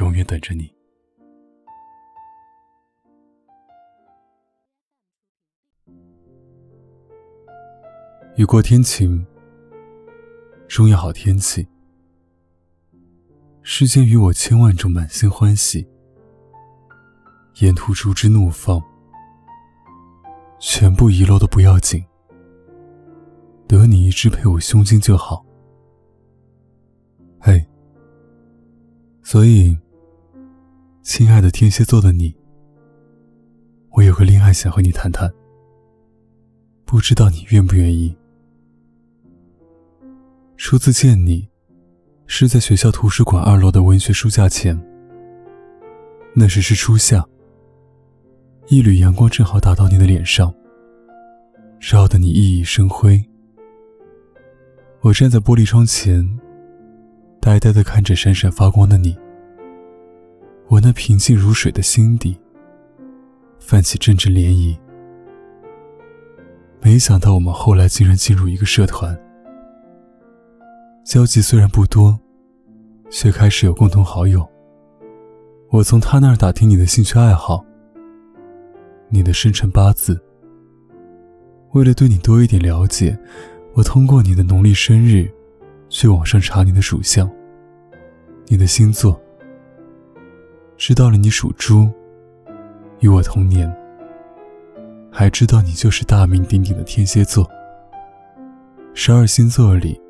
永远等着你。雨过天晴，终有好天气。世间与我千万种满心欢喜，沿途竹枝怒放，全部遗落都不要紧，得你一只配我胸襟就好。嘿，所以。亲爱的天蝎座的你，我有个恋爱想和你谈谈，不知道你愿不愿意。初次见你，是在学校图书馆二楼的文学书架前。那时是初夏，一缕阳光正好打到你的脸上，照得你熠熠生辉。我站在玻璃窗前，呆呆地看着闪闪发光的你。我那平静如水的心底，泛起阵阵涟漪。没想到我们后来竟然进入一个社团，交集虽然不多，却开始有共同好友。我从他那儿打听你的兴趣爱好，你的生辰八字。为了对你多一点了解，我通过你的农历生日，去网上查你的属相，你的星座。知道了你属猪，与我同年，还知道你就是大名鼎鼎的天蝎座。十二星座里，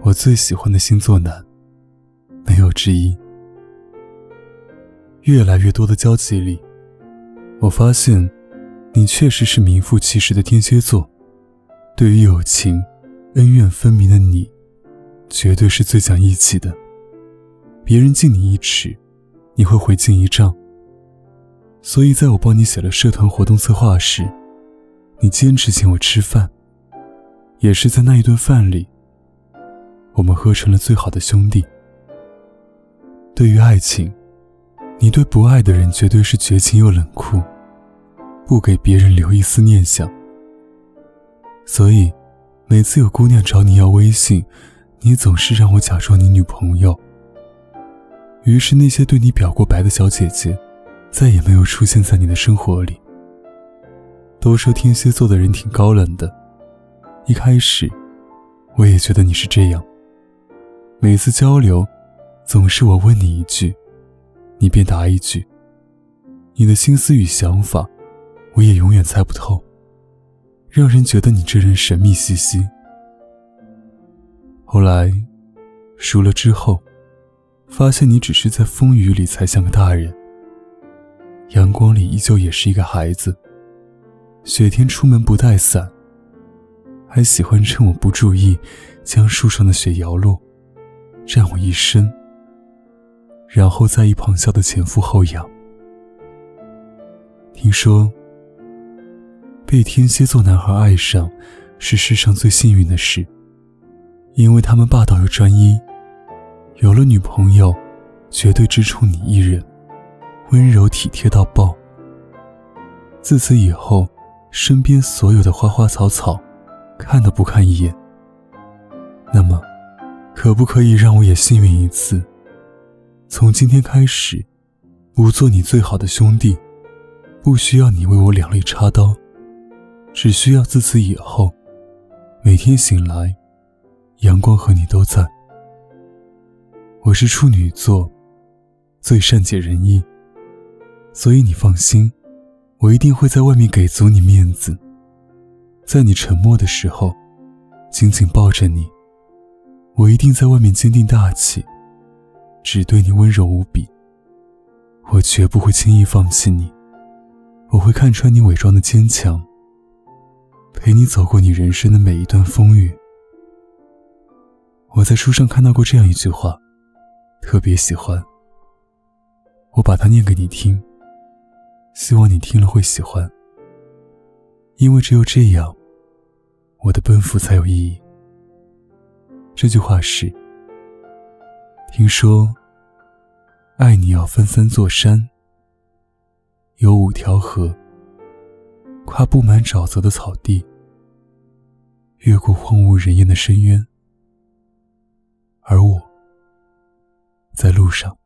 我最喜欢的星座男，没有之一。越来越多的交集里，我发现，你确实是名副其实的天蝎座。对于友情，恩怨分明的你，绝对是最讲义气的。别人敬你一尺。你会回敬一丈，所以在我帮你写了社团活动策划时，你坚持请我吃饭。也是在那一顿饭里，我们喝成了最好的兄弟。对于爱情，你对不爱的人绝对是绝情又冷酷，不给别人留一丝念想。所以，每次有姑娘找你要微信，你总是让我假装你女朋友。于是，那些对你表过白的小姐姐，再也没有出现在你的生活里。都说天蝎座的人挺高冷的，一开始，我也觉得你是这样。每次交流，总是我问你一句，你便答一句。你的心思与想法，我也永远猜不透，让人觉得你这人神秘兮兮。后来，熟了之后。发现你只是在风雨里才像个大人，阳光里依旧也是一个孩子。雪天出门不带伞，还喜欢趁我不注意将树上的雪摇落，沾我一身，然后在一旁笑得前俯后仰。听说，被天蝎座男孩爱上是世上最幸运的事，因为他们霸道又专一。有了女朋友，绝对只宠你一人，温柔体贴到爆。自此以后，身边所有的花花草草，看都不看一眼。那么，可不可以让我也幸运一次？从今天开始，不做你最好的兄弟，不需要你为我两肋插刀，只需要自此以后，每天醒来，阳光和你都在。我是处女座，最善解人意，所以你放心，我一定会在外面给足你面子，在你沉默的时候，紧紧抱着你。我一定在外面坚定大气，只对你温柔无比。我绝不会轻易放弃你，我会看穿你伪装的坚强，陪你走过你人生的每一段风雨。我在书上看到过这样一句话。特别喜欢，我把它念给你听，希望你听了会喜欢，因为只有这样，我的奔赴才有意义。这句话是：听说，爱你要分三座山，有五条河，跨布满沼泽的草地，越过荒无人烟的深渊，而我，在路上。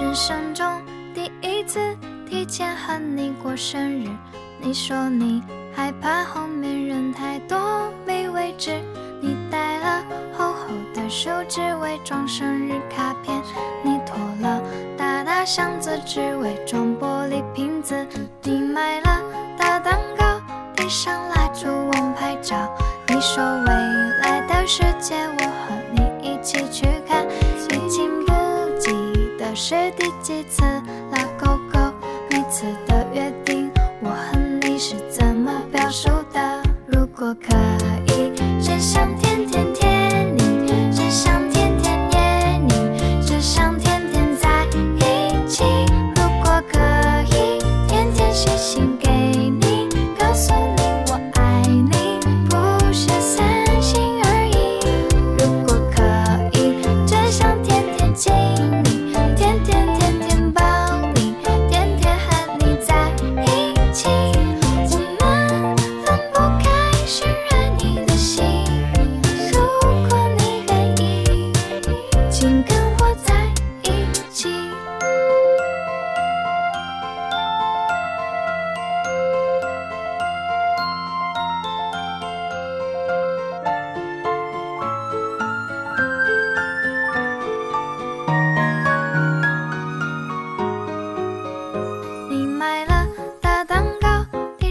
人生中第一次提前和你过生日你说你害怕后面人太多没位置你带了厚厚的手纸伪装生日卡片，你拖了大大箱子只为装玻璃瓶子，你买了大蛋糕点上蜡烛忘拍照，你说未来的世界我和你一起去看，已经不记得是第几次拉勾勾，每次的约定。我和你是怎么表述的？如果可以，真想天天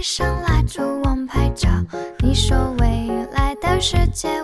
上蜡烛忘拍照，你说未来的世界，